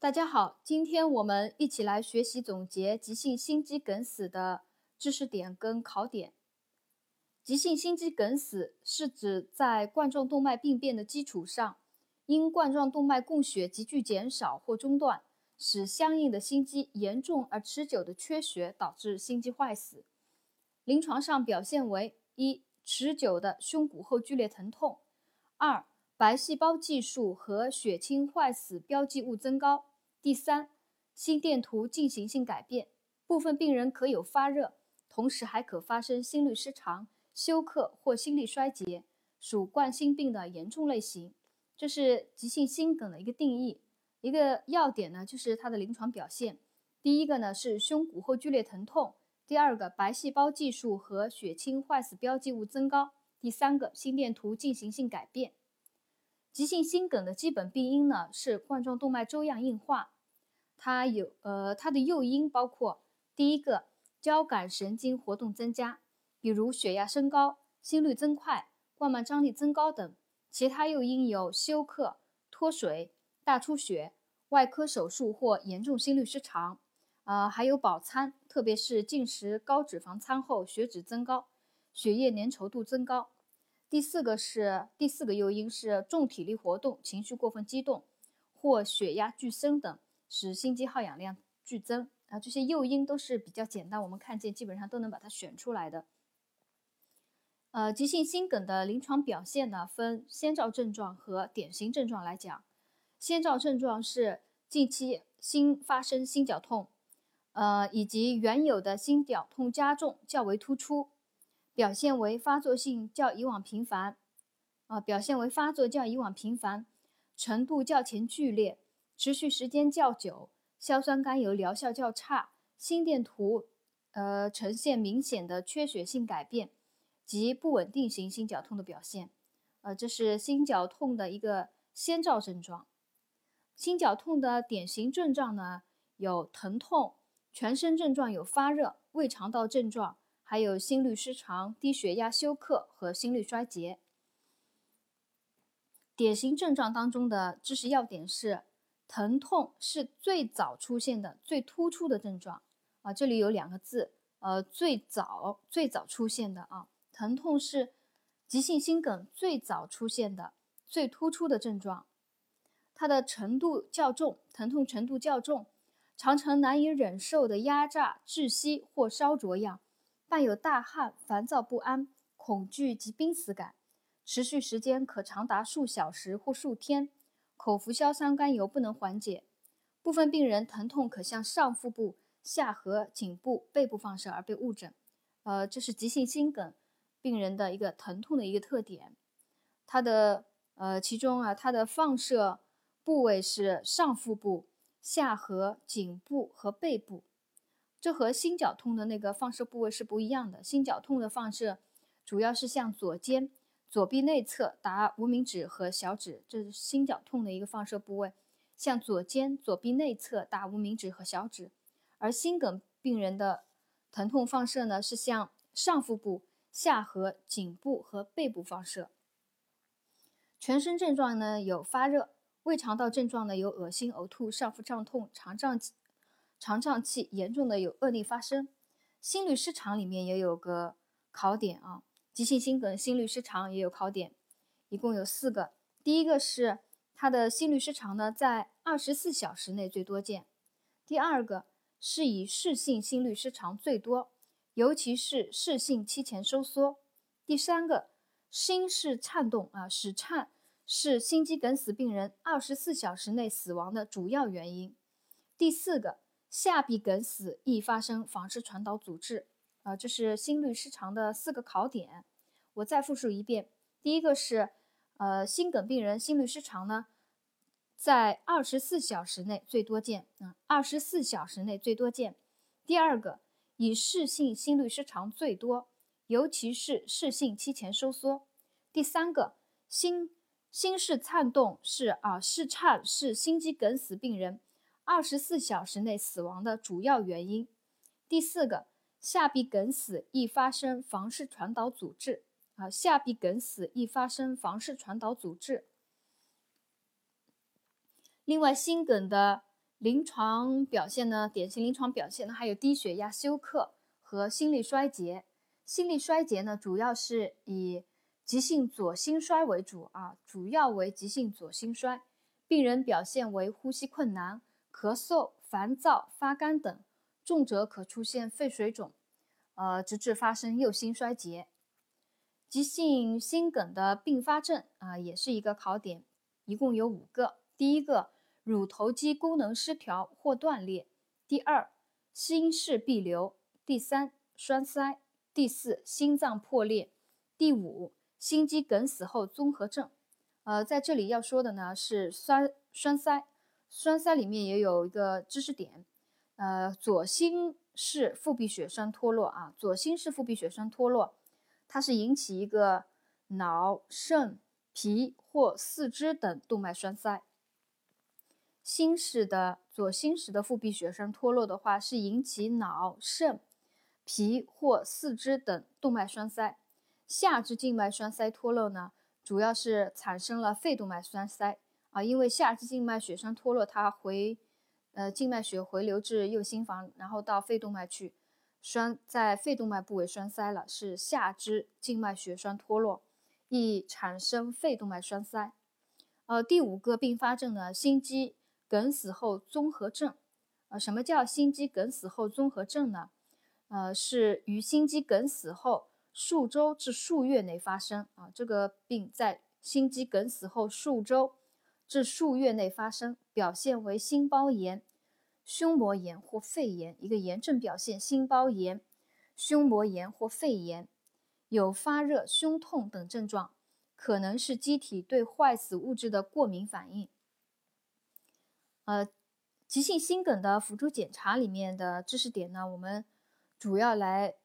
大家好，今天我们一起来学习总结急性心肌梗死的知识点跟考点。急性心肌梗死是指在冠状动脉病变的基础上，因冠状动脉供血急剧减少或中断，使相应的心肌严重而持久的缺血，导致心肌坏死。临床上表现为：一、持久的胸骨后剧烈疼痛；二、白细胞计数和血清坏死标记物增高；第三，心电图进行性改变，部分病人可有发热，同时还可发生心律失常。休克或心力衰竭属冠心病的严重类型，这是急性心梗的一个定义。一个要点呢，就是它的临床表现。第一个呢是胸骨后剧烈疼痛，第二个白细胞计数和血清坏死标记物增高，第三个心电图进行性改变。急性心梗的基本病因呢是冠状动脉粥样硬化，它有呃它的诱因包括第一个交感神经活动增加。比如血压升高、心率增快、冠脉张力增高等，其他诱因有休克、脱水、大出血、外科手术或严重心律失常，呃，还有饱餐，特别是进食高脂肪餐后血脂增高、血液粘稠度增高。第四个是第四个诱因是重体力活动、情绪过分激动或血压剧升等，使心肌耗氧量剧增。啊，这些诱因都是比较简单，我们看见基本上都能把它选出来的。呃，急性心梗的临床表现呢，分先兆症状和典型症状来讲。先兆症状是近期心发生心绞痛，呃，以及原有的心绞痛加重较为突出，表现为发作性较以往频繁，啊，表现为发作较以往频繁，程度较前剧烈，持续时间较久，硝酸甘油疗效较差，心电图呃呈现明显的缺血性改变。及不稳定型心绞痛的表现，呃，这是心绞痛的一个先兆症状。心绞痛的典型症状呢，有疼痛，全身症状有发热、胃肠道症状，还有心律失常、低血压、休克和心律衰竭。典型症状当中的知识要点是，疼痛是最早出现的、最突出的症状啊，这里有两个字，呃，最早、最早出现的啊。疼痛是急性心梗最早出现的、最突出的症状，它的程度较重，疼痛程度较重，常常难以忍受的压榨、窒息或烧灼样，伴有大汗、烦躁不安、恐惧及濒死感，持续时间可长达数小时或数天，口服硝酸甘油不能缓解。部分病人疼痛可向上腹部、下颌、颈部、背部放射而被误诊。呃，这是急性心梗。病人的一个疼痛的一个特点，它的呃，其中啊，它的放射部位是上腹部、下颌、颈部和背部，这和心绞痛的那个放射部位是不一样的。心绞痛的放射主要是向左肩、左臂内侧达无名指和小指，这是心绞痛的一个放射部位，向左肩、左臂内侧达无名指和小指。而心梗病人的疼痛放射呢，是向上腹部。下颌、颈部和背部放射。全身症状呢有发热，胃肠道症状呢有恶心、呕吐、上腹胀痛、肠胀气、肠胀气，严重的有恶逆发生。心律失常里面也有个考点啊，急性心梗心律失常也有考点，一共有四个。第一个是它的心律失常呢在二十四小时内最多见，第二个是以室性心律失常最多。尤其是室性期前收缩。第三个，心室颤动啊，室颤是心肌梗死病人二十四小时内死亡的主要原因。第四个，下壁梗死易发生房室传导阻滞啊，这是心律失常的四个考点。我再复述一遍：第一个是，呃，心梗病人心律失常呢，在二十四小时内最多见啊，二十四小时内最多见。第二个。以室性心律失常最多，尤其是室性期前收缩。第三个，心心室颤动是啊，室颤是心肌梗死病人二十四小时内死亡的主要原因。第四个，下壁梗死易发生房室传导阻滞啊，下壁梗死易发生房室传导阻滞。另外，心梗的临床表现呢，典型临床表现呢还有低血压、休克和心力衰竭。心力衰竭呢，主要是以急性左心衰为主啊，主要为急性左心衰。病人表现为呼吸困难、咳嗽、烦躁、发干等，重者可出现肺水肿，呃，直至发生右心衰竭。急性心梗的并发症啊，也是一个考点，一共有五个。第一个，乳头肌功能失调或断裂；第二，心室壁瘤；第三，栓塞；第四，心脏破裂；第五，心肌梗死后综合症。呃，在这里要说的呢是栓栓塞，栓塞里面也有一个知识点，呃，左心室腹壁血栓脱落啊，左心室腹壁血栓脱落，它是引起一个脑、肾、脾或四肢等动脉栓塞。心室的左心室的腹壁血栓脱落的话，是引起脑、肾、脾或四肢等动脉栓塞。下肢静脉栓塞脱落呢？主要是产生了肺动脉栓塞啊，因为下肢静脉血栓脱落，它回，呃，静脉血回流至右心房，然后到肺动脉去，栓在肺动脉部位栓塞了，是下肢静脉血栓脱落，易产生肺动脉栓塞。呃，第五个并发症呢，心肌梗死后综合症。呃，什么叫心肌梗死后综合症呢？呃，是于心肌梗死后。数周至数月内发生啊，这个病在心肌梗死后数周至数月内发生，表现为心包炎、胸膜炎或肺炎，一个炎症表现，心包炎、胸膜炎或肺炎，有发热、胸痛等症状，可能是机体对坏死物质的过敏反应。呃，急性心梗的辅助检查里面的知识点呢，我们主要来。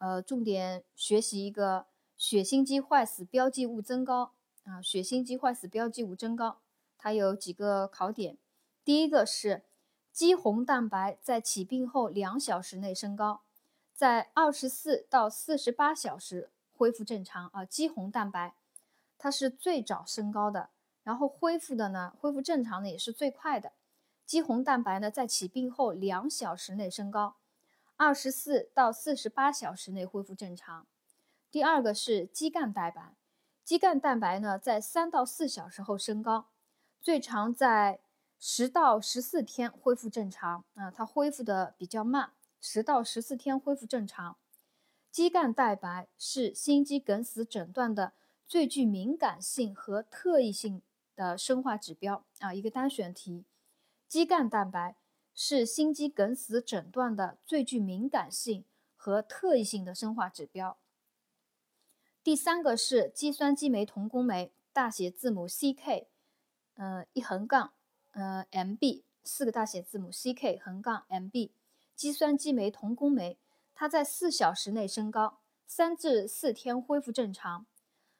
呃，重点学习一个血心肌坏死标记物增高啊，血心肌坏死标记物增高，它有几个考点。第一个是肌红蛋白在起病后两小时内升高，在二十四到四十八小时恢复正常啊。肌红蛋白它是最早升高的，然后恢复的呢，恢复正常的也是最快的。肌红蛋白呢，在起病后两小时内升高。二十四到四十八小时内恢复正常。第二个是肌干蛋白，肌干蛋白呢在三到四小时后升高，最长在十到十四天恢复正常。啊，它恢复的比较慢，十到十四天恢复正常。肌干蛋白是心肌梗死诊断的最具敏感性和特异性的生化指标啊，一个单选题。肌干蛋白。是心肌梗死诊断的最具敏感性和特异性的生化指标。第三个是肌酸激酶同工酶，大写字母 CK，呃一横杠，呃 MB 四个大写字母 CK 横杠 MB，肌酸激酶同工酶，它在四小时内升高，三至四天恢复正常。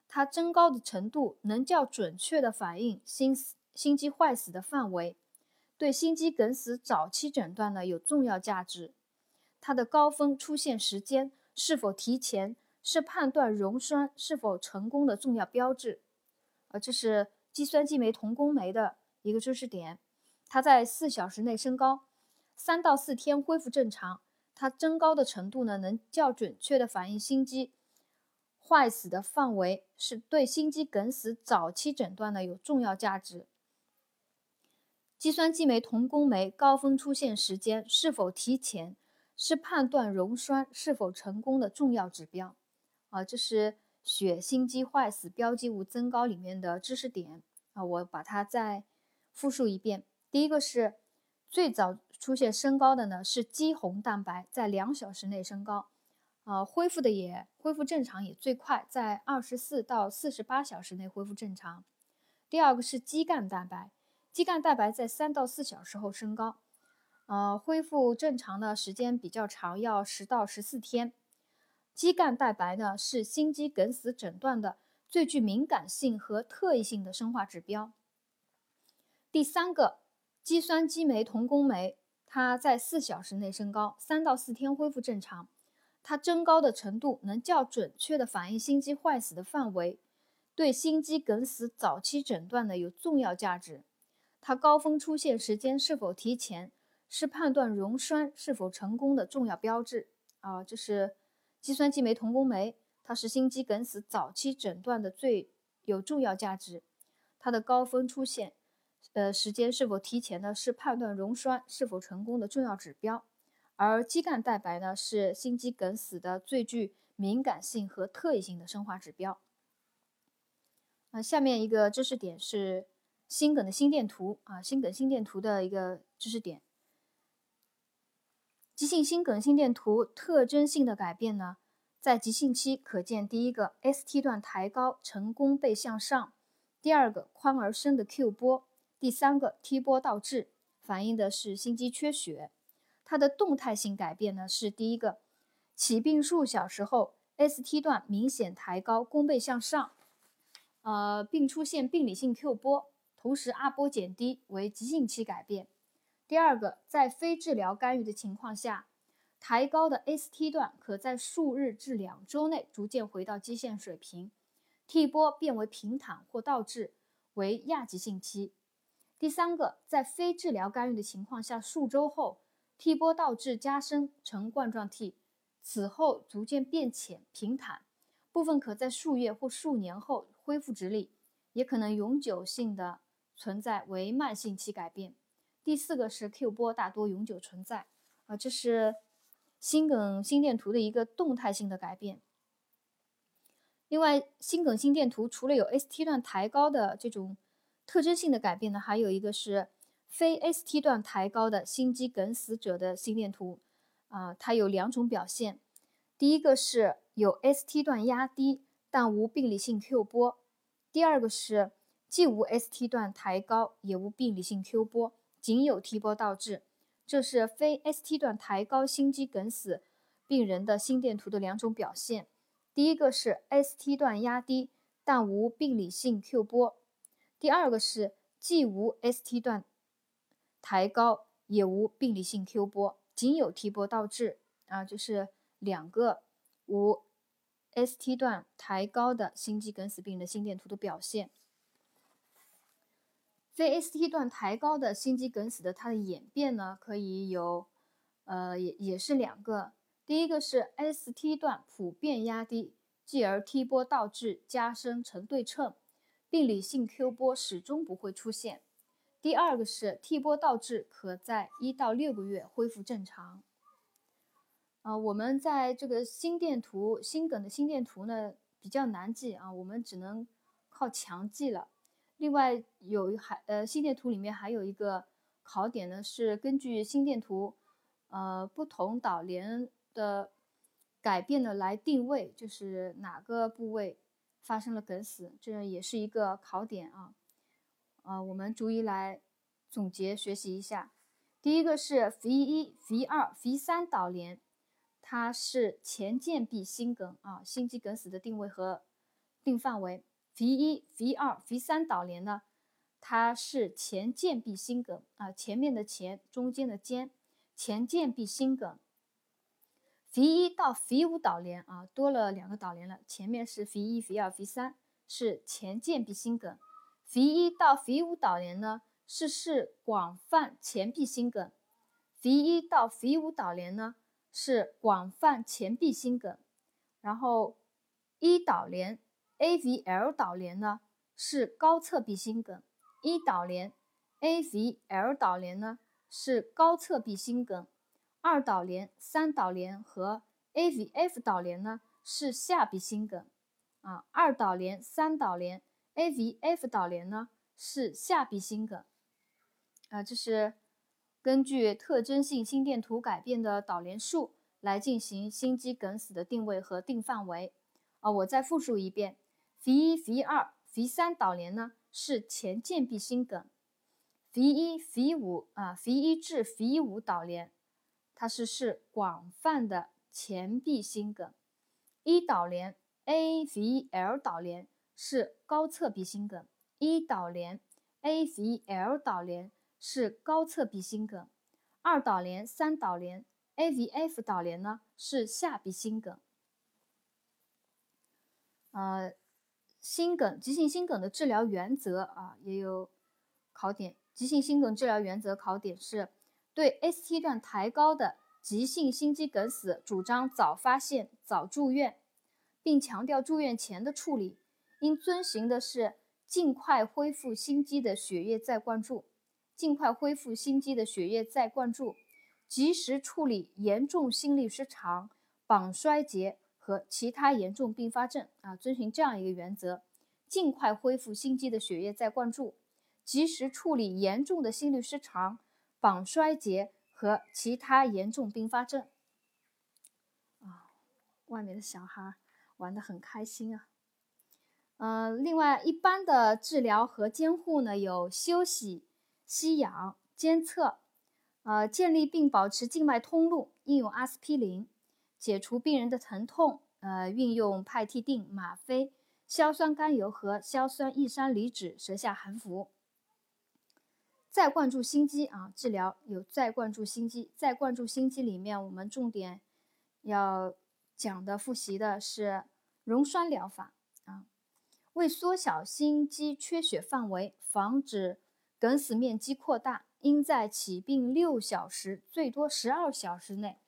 它增高的程度能较准确的反映心心肌坏死的范围。对心肌梗死早期诊断呢有重要价值，它的高峰出现时间是否提前，是判断溶栓是否成功的重要标志。呃，这是肌酸激酶同工酶的一个知识点，它在四小时内升高，三到四天恢复正常。它增高的程度呢，能较准确的反映心肌坏死的范围，是对心肌梗死早期诊断呢有重要价值。肌酸激酶同工酶高峰出现时间是否提前，是判断溶栓是否成功的重要指标。啊，这是血心肌坏死标记物增高里面的知识点啊，我把它再复述一遍。第一个是最早出现升高的呢，是肌红蛋白在两小时内升高，啊，恢复的也恢复正常也最快，在二十四到四十八小时内恢复正常。第二个是肌干蛋白。肌干蛋白在三到四小时后升高，呃，恢复正常的时间比较长，要十到十四天。肌干蛋白呢是心肌梗死诊断的最具敏感性和特异性的生化指标。第三个，肌酸激酶同工酶，它在四小时内升高，三到四天恢复正常。它增高的程度能较准确的反映心肌坏死的范围，对心肌梗死早期诊断呢有重要价值。它高峰出现时间是否提前，是判断溶栓是否成功的重要标志啊。这是肌酸激酶同工酶，它是心肌梗死早期诊断的最有重要价值。它的高峰出现，呃，时间是否提前呢？是判断溶栓是否成功的重要指标。而肌酐蛋白呢，是心肌梗死的最具敏感性和特异性的生化指标。那下面一个知识点是心梗的心电图啊，心梗心电图的一个知识点。急性心梗心电图特征性的改变呢，在急性期可见第一个 ST 段抬高成弓背向上，第二个宽而深的 Q 波，第三个 T 波倒置，反映的是心肌缺血。它的动态性改变呢是第一个，起病数小时后，ST 段明显抬高，弓背向上，呃，并出现病理性 Q 波，同时 R 波减低为急性期改变。第二个，在非治疗干预的情况下，抬高的 ST 段可在数日至两周内逐渐回到基线水平，T 波变为平坦或倒置，为亚急性期。第三个，在非治疗干预的情况下，数周后。T 波倒置加深成冠状 T，此后逐渐变浅平坦，部分可在数月或数年后恢复直立，也可能永久性的存在为慢性期改变。第四个是 Q 波大多永久存在，啊，这是心梗心电图的一个动态性的改变。另外，心梗心电图除了有 ST 段抬高的这种特征性的改变呢，还有一个是。非 ST 段抬高的心肌梗死者的心电图，啊，它有两种表现。第一个是有 ST 段压低，但无病理性 Q 波；第二个是既无 ST 段抬高，也无病理性 Q 波，仅有 T 波倒置。这是非 ST 段抬高心肌梗死病人的心电图的两种表现。第一个是 ST 段压低，但无病理性 Q 波；第二个是既无 ST 段。抬高也无病理性 Q 波，仅有 T 波倒置啊，就是两个无 ST 段抬高的心肌梗死病的心电图的表现。非 ST 段抬高的心肌梗死的它的演变呢，可以有，呃，也也是两个。第一个是 ST 段普遍压低，继而 T 波倒置加深成对称，病理性 Q 波始终不会出现。第二个是 T 波倒置，可在一到六个月恢复正常。啊，我们在这个心电图心梗的心电图呢比较难记啊，我们只能靠强记了。另外有还呃心电图里面还有一个考点呢，是根据心电图呃不同导联的改变呢来定位，就是哪个部位发生了梗死，这也是一个考点啊。呃，我们逐一来总结学习一下。第一个是 V 一、V 二、V 三导联，它是前间壁心梗啊，心肌梗死的定位和定范围。V 一、V 二、V 三导联呢，它是前间壁心梗啊，前面的前，中间的间，前间壁心梗。V 一到 V 五导联啊，多了两个导联了，前面是 V 一、V 二、V 三，是前间壁心梗。V 一到 V 五导联呢是是广泛前壁心梗，V 一到 V 五导联呢是广泛前壁心梗，然后一导联 AVL 导联呢是高侧壁心梗，一导联 AVL 导联呢是高侧壁心梗，二导联、三导联和 AVF 导联呢是下壁心梗，啊，二导联、三导联。AVF 导联呢是下壁心梗，啊，这是根据特征性心电图改变的导联数来进行心肌梗死的定位和定范围。啊，我再复述一遍：V 一、V 二、V 三导联呢是前间壁心梗；V 一、V 五啊，V 一至 V 五导联，它是是广泛的前壁心梗；一导联 AVL 导联。是高侧壁心梗，一导联 AVL 导联是高侧壁心梗，二导联、三导联 AVF 导联呢是下壁心梗。呃，心梗急性心梗的治疗原则啊也有考点，急性心梗治疗原则考点是对 ST 段抬高的急性心肌梗死主张早发现、早住院，并强调住院前的处理。应遵循的是尽快恢复心肌的血液再灌注，尽快恢复心肌的血液再灌注，及时处理严重心律失常、膀衰竭和其他严重并发症啊，遵循这样一个原则。尽快恢复心肌的血液再灌注，及时处理严重的心律失常、膀衰竭和其他严重并发症。啊，外面的小孩玩得很开心啊。嗯，另外一般的治疗和监护呢，有休息、吸氧、监测，呃，建立并保持静脉通路，应用阿司匹林，解除病人的疼痛，呃，运用派替啶、吗啡。硝酸甘油和硝酸异山梨酯舌下含服。再灌注心肌啊，治疗有再灌注心肌。再灌注心肌里面，我们重点要讲的复习的是溶栓疗法啊。为缩小心肌缺血范围，防止梗死面积扩大，应在起病六小时最多十二小时内，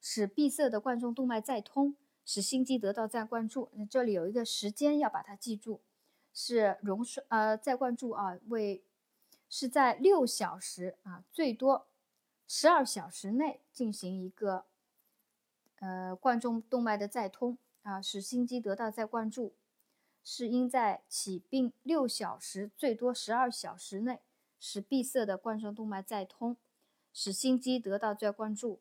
使闭塞的冠状动脉再通。使心肌得到再灌注，那这里有一个时间要把它记住，是溶栓呃再灌注啊，为是在六小时啊，最多十二小时内进行一个呃冠状动脉的再通啊，使心肌得到再灌注，是应在起病六小时最多十二小时内使闭塞的冠状动脉再通，使心肌得到再灌注。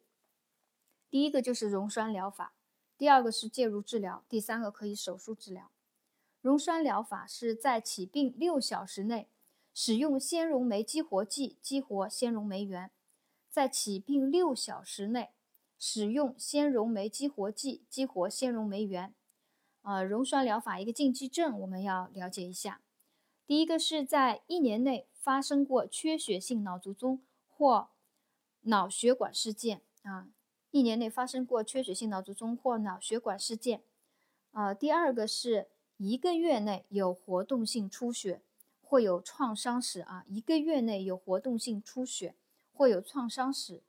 第一个就是溶栓疗法。第二个是介入治疗，第三个可以手术治疗。溶栓疗法是在起病六小时内使用纤溶酶激活剂激活纤溶酶原，在起病六小时内使用纤溶酶激活剂激活纤溶酶原。呃，溶栓疗法一个禁忌症我们要了解一下。第一个是在一年内发生过缺血性脑卒中或脑血管事件啊。一年内发生过缺血性脑卒中或脑血管事件，啊，第二个是一个月内有活动性出血或有创伤史啊，一个月内有活动性出血或有创伤史。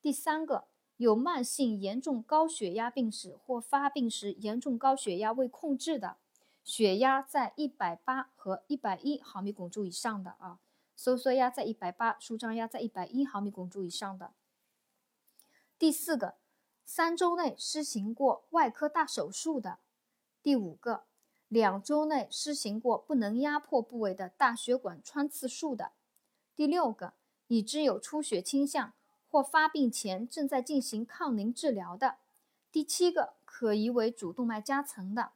第三个有慢性严重高血压病史或发病时严重高血压未控制的，血压在一百八和一百一毫米汞柱以上的啊，收缩压在一百八，舒张压在一百一毫米汞柱以上的。第四个，三周内施行过外科大手术的；第五个，两周内施行过不能压迫部位的大血管穿刺术的；第六个，已知有出血倾向或发病前正在进行抗凝治疗的；第七个，可疑为主动脉夹层的。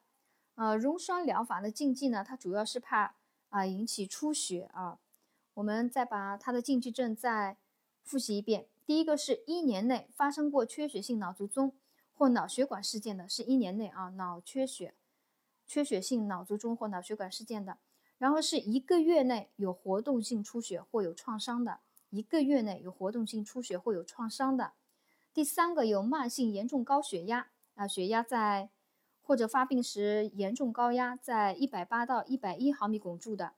呃，溶栓疗法的禁忌呢，它主要是怕啊引起出血啊。我们再把它的禁忌症再复习一遍。第一个是一年内发生过缺血性脑卒中或脑血管事件的，是一年内啊脑缺血、缺血性脑卒中或脑血管事件的。然后是一个月内有活动性出血或有创伤的，一个月内有活动性出血或有创伤的。第三个有慢性严重高血压啊，血压在或者发病时严重高压在一百八到一百一毫米汞柱的。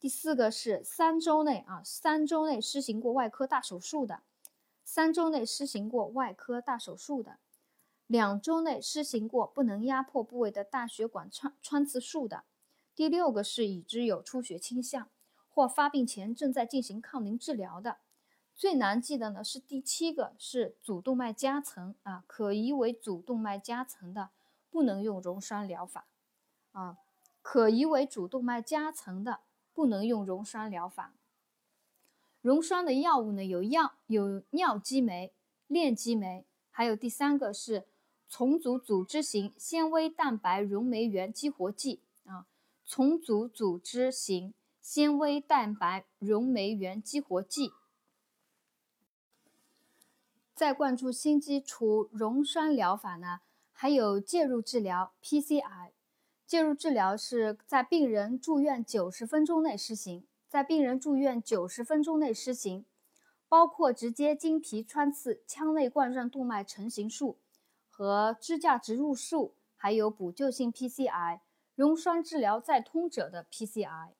第四个是三周内啊，三周内施行过外科大手术的。三周内施行过外科大手术的，两周内施行过不能压迫部位的大血管穿穿刺术的，第六个是已知有出血倾向或发病前正在进行抗凝治疗的。最难记的呢是第七个是主动脉夹层啊，可疑为主动脉夹层的不能用溶栓疗法啊，可疑为主动脉夹层的不能用溶栓疗法。溶栓的药物呢，有药有尿激酶、链激酶，还有第三个是重组组织型纤维蛋白溶酶原激活剂啊，重组组织型纤维蛋白溶酶原激活剂。再灌注心肌除溶栓疗法呢，还有介入治疗 PCI，介入治疗是在病人住院九十分钟内实行。在病人住院九十分钟内施行，包括直接经皮穿刺腔内冠状动脉成形术和支架植入术，还有补救性 PCI 溶栓治疗再通者的 PCI。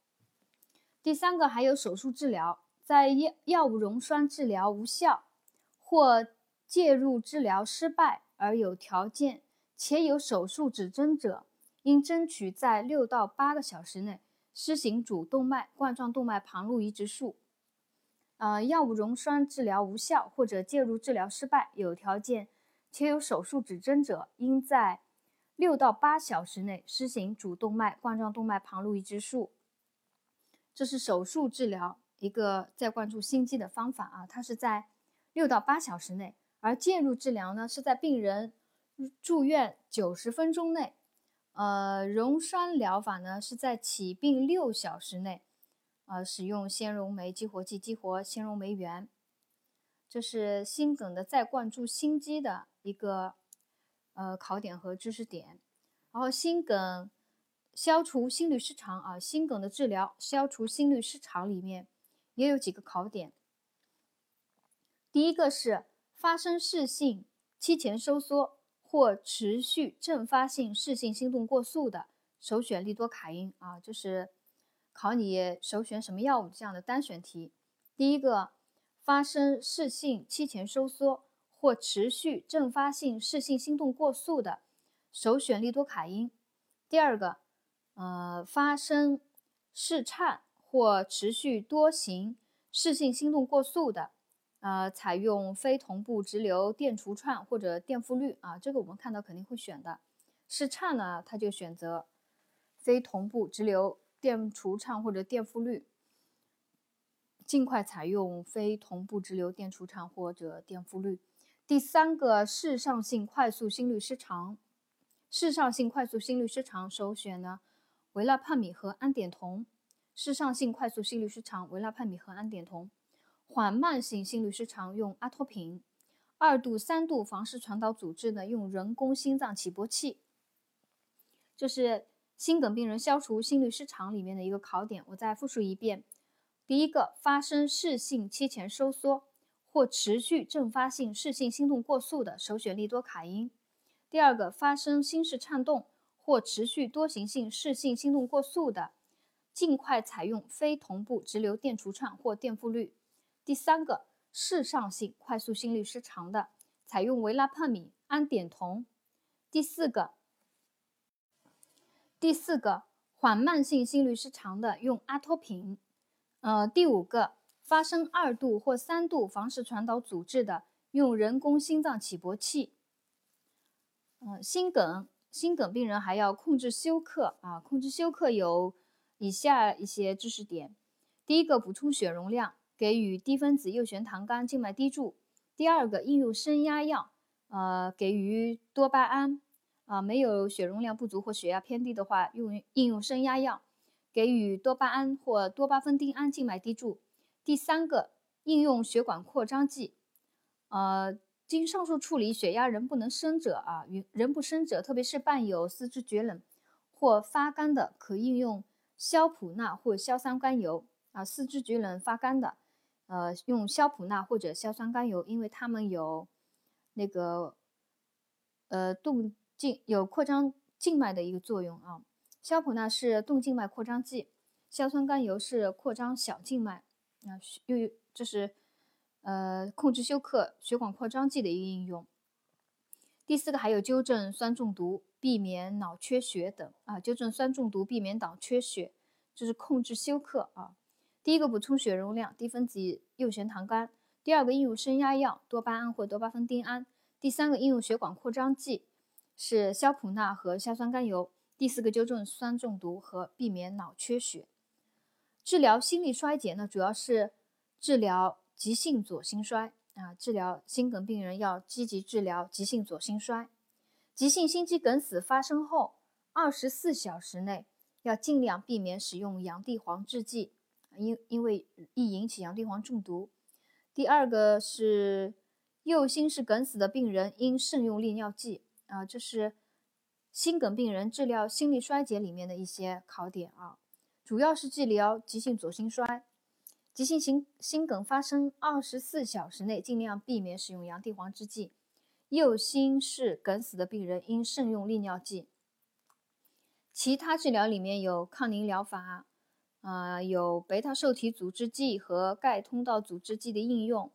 第三个还有手术治疗，在药药物溶栓治疗无效或介入治疗失败而有条件且有手术指征者，应争取在六到八个小时内施行主动脉冠状动脉旁路移植术。呃，药物溶栓治疗无效或者介入治疗失败有条件且有手术指征者，应在六到八小时内施行主动脉冠状动脉旁路移植术。这是手术治疗一个再灌注心肌的方法啊，它是在六到八小时内，而介入治疗呢是在病人住院九十分钟内。呃，溶栓疗法呢是在起病六小时内，呃，使用纤溶酶激活剂激活纤溶酶原。这是心梗的再灌注心肌的一个呃考点和知识点。然后心梗。消除心律失常啊，心梗的治疗，消除心律失常里面也有几个考点。第一个是发生室性期前收缩或持续阵发性室性心动过速的，首选利多卡因啊，就是考你首选什么药物这样的单选题。第一个发生室性期前收缩或持续阵发性室性心动过速的，首选利多卡因。第二个。呃，发生室颤或持续多型室性心动过速的，呃，采用非同步直流电除颤或者电复律啊，这个我们看到肯定会选的。室颤呢，它就选择非同步直流电除颤或者电复律，尽快采用非同步直流电除颤或者电复律。第三个，室上性快速心律失常，室上性快速心律失常首选呢。维拉帕米和氨碘酮，室上性快速心律失常，维拉帕米和氨碘酮；缓慢性心律失常用阿托品，二度、三度房室传导阻滞呢用人工心脏起搏器。这是心梗病人消除心律失常里面的一个考点，我再复述一遍：第一个，发生室性期前收缩或持续阵发性室性心动过速的，首选利多卡因；第二个，发生心室颤动。或持续多行性室性心动过速的，尽快采用非同步直流电除颤或电复律。第三个，室上性快速心律失常的，采用维拉帕米、氨碘酮。第四个，第四个，缓慢性心律失常的用阿托品。呃，第五个，发生二度或三度房室传导阻滞的，用人工心脏起搏器。嗯，心梗。心梗病人还要控制休克啊，控制休克有以下一些知识点：第一个，补充血容量，给予低分子右旋糖苷静脉滴注；第二个，应用升压药，呃，给予多巴胺啊，没有血容量不足或血压偏低的话，用应用升压药，给予多巴胺或多巴酚丁胺静脉滴注；第三个，应用血管扩张剂，呃。经上述处理，血压仍不能升者啊，仍不升者，特别是伴有四肢厥冷或发干的，可应用硝普钠或硝酸甘油啊。四肢厥冷发干的，呃，用硝普钠或者硝酸甘油，因为它们有那个呃动静有扩张静脉的一个作用啊。硝普钠是动静脉扩张剂，硝酸甘油是扩张小静脉啊，又这是。呃，控制休克血管扩张剂的一个应用。第四个还有纠正酸中毒、避免脑缺血等啊，纠正酸中毒、避免脑缺血，就是控制休克啊。第一个补充血容量，低分子右旋糖苷；第二个应用升压药，多巴胺或多巴酚丁胺；第三个应用血管扩张剂是硝普钠和硝酸甘油；第四个纠正酸中毒和避免脑缺血。治疗心力衰竭呢，主要是治疗。急性左心衰啊，治疗心梗病人要积极治疗急性左心衰。急性心肌梗死发生后二十四小时内要尽量避免使用洋地黄制剂，因因为易引起洋地黄中毒。第二个是右心室梗死的病人应慎用利尿剂啊，这是心梗病人治疗心力衰竭里面的一些考点啊，主要是治疗急性左心衰。急性心心梗发生二十四小时内，尽量避免使用洋地黄制剂。右心室梗死的病人应慎用利尿剂。其他治疗里面有抗凝疗法、呃，有贝塔受体阻滞剂和钙通道阻滞剂的应用，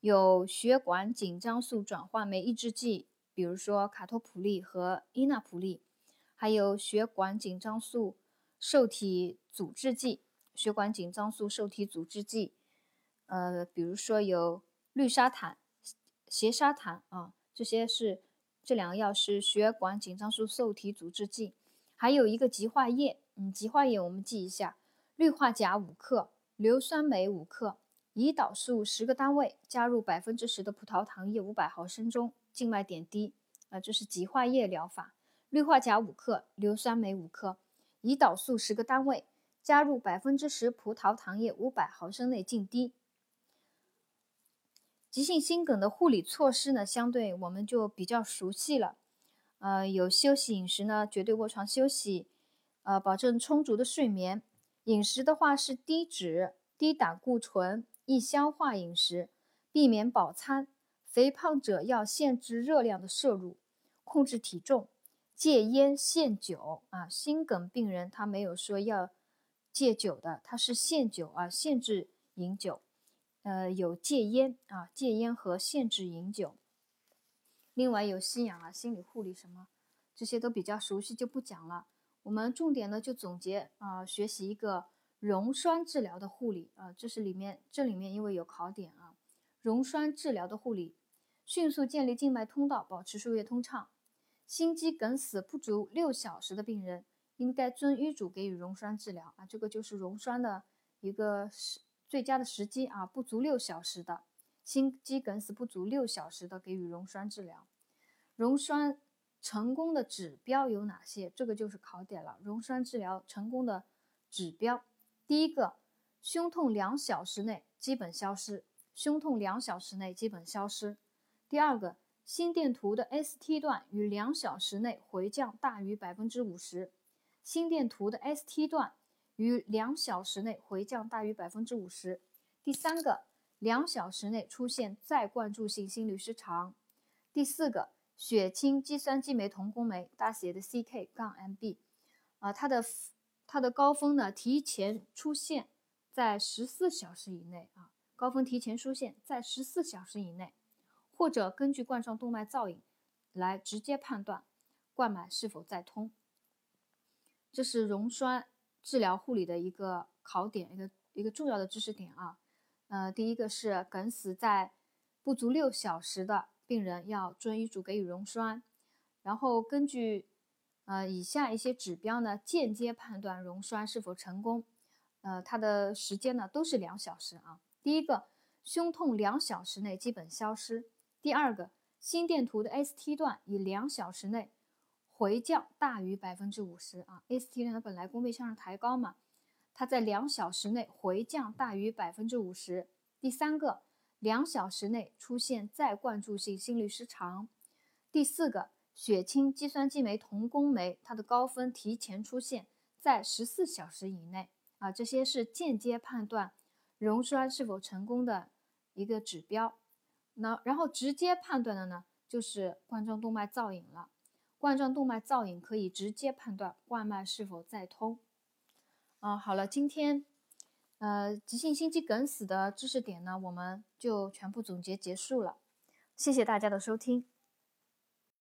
有血管紧张素转换酶抑制剂，比如说卡托普利和伊那普利，还有血管紧张素受体阻滞剂、血管紧张素受体阻滞剂，呃，比如说有氯沙坦、缬沙坦啊，这些是这两个药是血管紧张素受体阻滞剂，还有一个极化液，嗯，极化液我们记一下。氯化钾五克，硫酸镁五克，胰岛素十个单位，加入百分之十的葡萄糖液五百毫升中，静脉点滴。啊，这是极化液疗法。氯化钾五克，硫酸镁五克，胰岛素十个单位，加入百分之十葡萄糖液五百毫升内静滴。急性心梗的护理措施呢，相对我们就比较熟悉了。呃，有休息饮食呢，绝对卧床休息，呃，保证充足的睡眠。饮食的话是低脂、低胆固醇、易消化饮食，避免饱餐。肥胖者要限制热量的摄入，控制体重，戒烟限酒啊。心梗病人他没有说要戒酒的，他是限酒啊，限制饮酒。呃，有戒烟啊，戒烟和限制饮酒。另外有吸氧啊，心理护理什么，这些都比较熟悉，就不讲了。我们重点呢就总结啊，学习一个溶栓治疗的护理啊，这是里面这里面因为有考点啊，溶栓治疗的护理，迅速建立静脉通道，保持输液通畅。心肌梗死不足六小时的病人，应该遵医嘱给予溶栓治疗啊，这个就是溶栓的一个时最佳的时机啊，不足六小时的心肌梗死不足六小时的给予溶栓治疗，溶栓。成功的指标有哪些？这个就是考点了。溶栓治疗成功的指标，第一个，胸痛两小时内基本消失，胸痛两小时内基本消失。第二个，心电图的 ST 段于两小时内回降大于百分之五十，心电图的 ST 段于两小时内回降大于百分之五十。第三个，两小时内出现再灌注性心律失常。第四个。血清肌酸激酶同工酶大写的 CK 杠 MB，啊，它的它的高峰呢提前出现在十四小时以内啊，高峰提前出现在十四小时以内，或者根据冠状动脉造影来直接判断冠脉是否再通。这是溶栓治疗护理的一个考点，一个一个重要的知识点啊。呃，第一个是梗死在不足六小时的。病人要遵医嘱给予溶栓，然后根据呃以下一些指标呢，间接判断溶栓是否成功。呃，它的时间呢都是两小时啊。第一个，胸痛两小时内基本消失；第二个，心电图的 ST 段以两小时内回降大于百分之五十啊。ST 段它本来弓背向上抬高嘛，它在两小时内回降大于百分之五十。第三个。两小时内出现再灌注性心律失常。第四个，血清肌酸激酶同工酶它的高峰提前出现在十四小时以内啊，这些是间接判断溶栓是否成功的一个指标。那然后直接判断的呢，就是冠状动脉造影了。冠状动脉造影可以直接判断冠脉是否再通。啊，好了，今天。呃，急性心肌梗死的知识点呢，我们就全部总结结束了。谢谢大家的收听。